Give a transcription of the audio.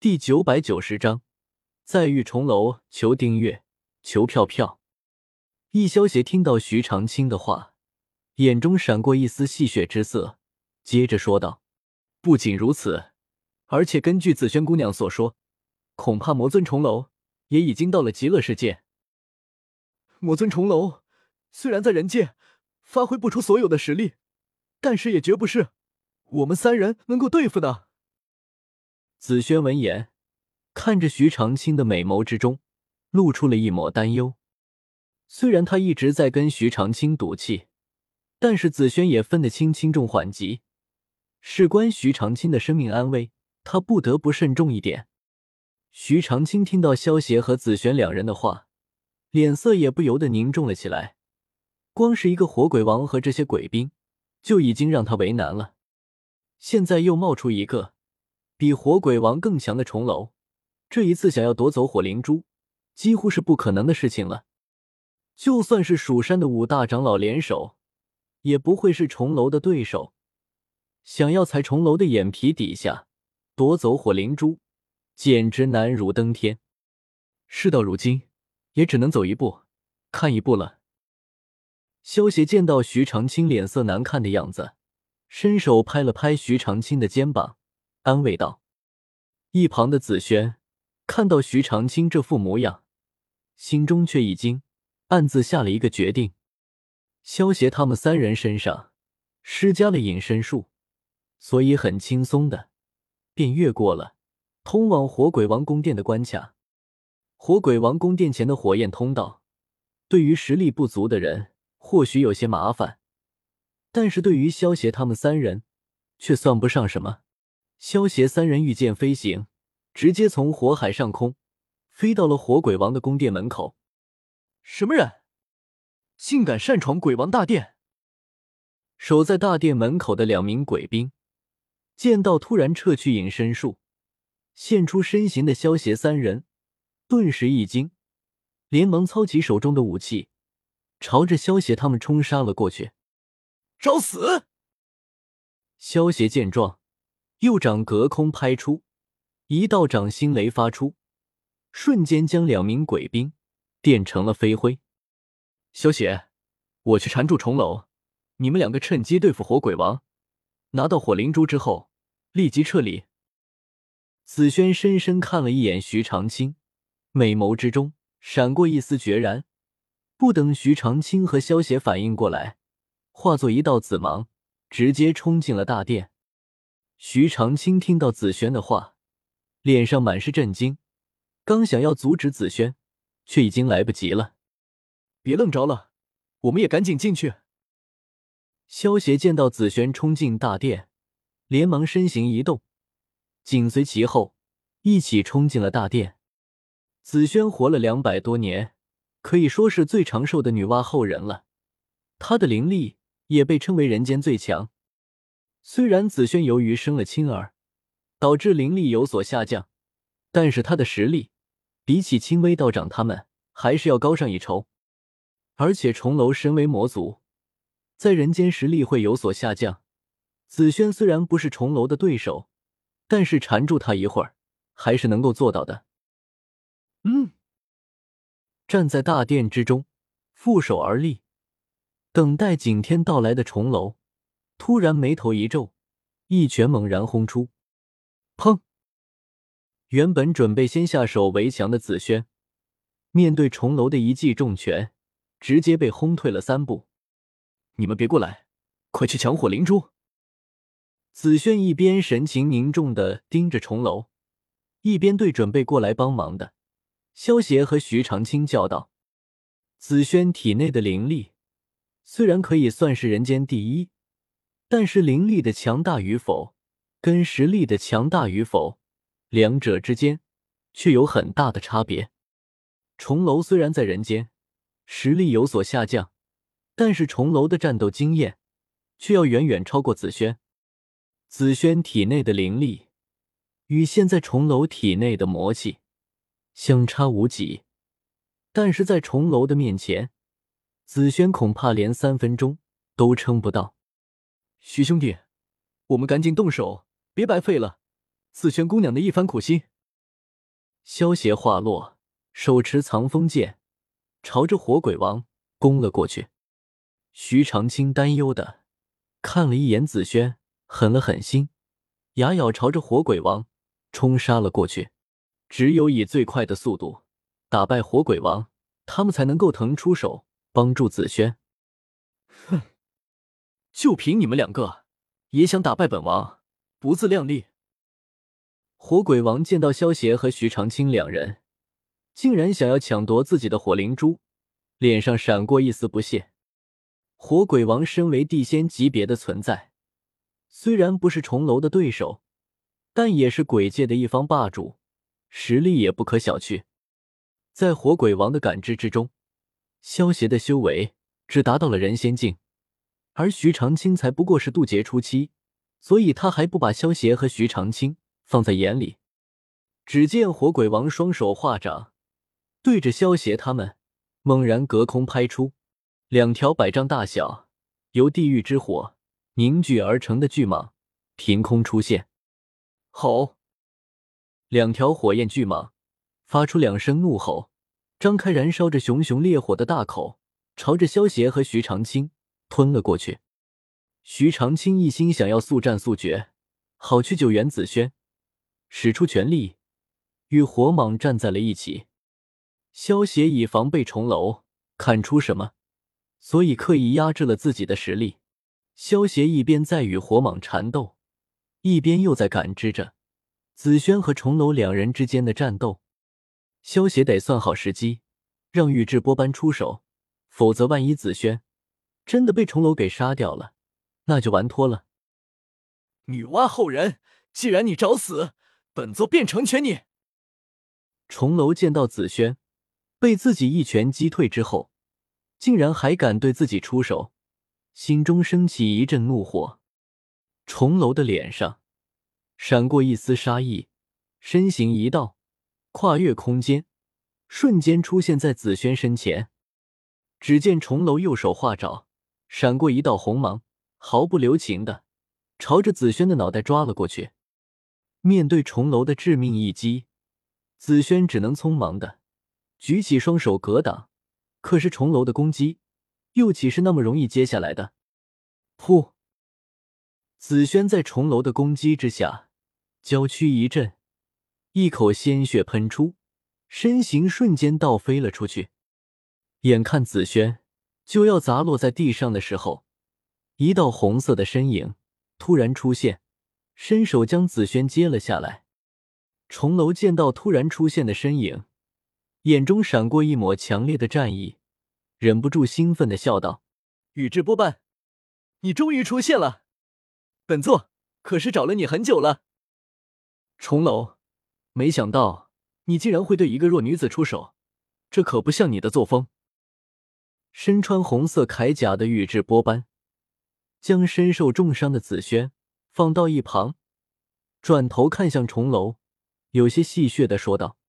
第九百九十章，再遇重楼，求订阅，求票票。易萧邪听到徐长卿的话，眼中闪过一丝戏谑之色，接着说道：“不仅如此，而且根据紫萱姑娘所说，恐怕魔尊重楼也已经到了极乐世界。魔尊重楼虽然在人界发挥不出所有的实力，但是也绝不是我们三人能够对付的。”紫萱闻言，看着徐长卿的美眸之中，露出了一抹担忧。虽然他一直在跟徐长卿赌气，但是紫萱也分得清轻重缓急，事关徐长卿的生命安危，他不得不慎重一点。徐长卿听到萧协和紫萱两人的话，脸色也不由得凝重了起来。光是一个火鬼王和这些鬼兵，就已经让他为难了，现在又冒出一个。比火鬼王更强的重楼，这一次想要夺走火灵珠，几乎是不可能的事情了。就算是蜀山的五大长老联手，也不会是重楼的对手。想要踩重楼的眼皮底下夺走火灵珠，简直难如登天。事到如今，也只能走一步看一步了。萧协见到徐长卿脸色难看的样子，伸手拍了拍徐长卿的肩膀。安慰道：“一旁的紫萱看到徐长卿这副模样，心中却已经暗自下了一个决定。萧协他们三人身上施加了隐身术，所以很轻松的便越过了通往火鬼王宫殿的关卡。火鬼王宫殿前的火焰通道，对于实力不足的人或许有些麻烦，但是对于萧协他们三人却算不上什么。”萧协三人御剑飞行，直接从火海上空飞到了火鬼王的宫殿门口。什么人，竟敢擅闯鬼王大殿？守在大殿门口的两名鬼兵见到突然撤去隐身术、现出身形的萧协三人，顿时一惊，连忙操起手中的武器，朝着萧协他们冲杀了过去。找死！萧协见状。右掌隔空拍出，一道掌心雷发出，瞬间将两名鬼兵电成了飞灰。萧邪，我去缠住重楼，你们两个趁机对付火鬼王，拿到火灵珠之后立即撤离。紫萱深深看了一眼徐长卿，美眸之中闪过一丝决然。不等徐长卿和萧邪反应过来，化作一道紫芒，直接冲进了大殿。徐长卿听到紫萱的话，脸上满是震惊，刚想要阻止紫萱，却已经来不及了。别愣着了，我们也赶紧进去。萧协见到紫萱冲进大殿，连忙身形一动，紧随其后，一起冲进了大殿。紫萱活了两百多年，可以说是最长寿的女娲后人了，她的灵力也被称为人间最强。虽然紫萱由于生了亲儿，导致灵力有所下降，但是她的实力比起青微道长他们还是要高上一筹。而且重楼身为魔族，在人间实力会有所下降。紫萱虽然不是重楼的对手，但是缠住他一会儿还是能够做到的。嗯，站在大殿之中，负手而立，等待景天到来的重楼。突然眉头一皱，一拳猛然轰出，砰！原本准备先下手为强的紫萱，面对重楼的一记重拳，直接被轰退了三步。你们别过来，快去抢火灵珠！紫萱一边神情凝重的盯着重楼，一边对准备过来帮忙的萧协和徐长卿叫道：“紫萱体内的灵力虽然可以算是人间第一。”但是灵力的强大与否，跟实力的强大与否，两者之间却有很大的差别。重楼虽然在人间实力有所下降，但是重楼的战斗经验却要远远超过紫萱。紫萱体内的灵力与现在重楼体内的魔气相差无几，但是在重楼的面前，紫萱恐怕连三分钟都撑不到。徐兄弟，我们赶紧动手，别白费了紫萱姑娘的一番苦心。萧协话落，手持藏锋剑，朝着火鬼王攻了过去。徐长卿担忧的看了一眼紫萱，狠了狠心，牙咬朝着火鬼王冲杀了过去。只有以最快的速度打败火鬼王，他们才能够腾出手帮助紫萱。就凭你们两个，也想打败本王，不自量力！火鬼王见到萧协和徐长卿两人，竟然想要抢夺自己的火灵珠，脸上闪过一丝不屑。火鬼王身为地仙级别的存在，虽然不是重楼的对手，但也是鬼界的一方霸主，实力也不可小觑。在火鬼王的感知之中，萧协的修为只达到了人仙境，而徐长卿才不过是渡劫初期，所以他还不把萧协和徐长卿放在眼里。只见火鬼王双手化掌，对着萧协他们猛然隔空拍出。两条百丈大小、由地狱之火凝聚而成的巨蟒凭空出现，吼！两条火焰巨蟒发出两声怒吼，张开燃烧着熊熊烈火的大口，朝着萧协和徐长卿吞了过去。徐长卿一心想要速战速决，好去救援紫萱，使出全力与火蟒站在了一起。萧协以防备重楼看出什么。所以刻意压制了自己的实力。萧协一边在与火蟒缠斗，一边又在感知着紫萱和重楼两人之间的战斗。萧协得算好时机，让宇智波斑出手，否则万一紫萱真的被重楼给杀掉了，那就完脱了。女娲后人，既然你找死，本座便成全你。重楼见到紫萱被自己一拳击退之后。竟然还敢对自己出手，心中升起一阵怒火。重楼的脸上闪过一丝杀意，身形一道，跨越空间，瞬间出现在紫萱身前。只见重楼右手化爪，闪过一道红芒，毫不留情的朝着紫萱的脑袋抓了过去。面对重楼的致命一击，紫萱只能匆忙的举起双手格挡。可是重楼的攻击，又岂是那么容易接下来的？噗！紫萱在重楼的攻击之下，娇躯一震，一口鲜血喷出，身形瞬间倒飞了出去。眼看紫萱就要砸落在地上的时候，一道红色的身影突然出现，伸手将紫萱接了下来。重楼见到突然出现的身影。眼中闪过一抹强烈的战意，忍不住兴奋的笑道：“宇智波斑，你终于出现了！本座可是找了你很久了。”重楼，没想到你竟然会对一个弱女子出手，这可不像你的作风。身穿红色铠甲的宇智波斑将身受重伤的紫萱放到一旁，转头看向重楼，有些戏谑的说道。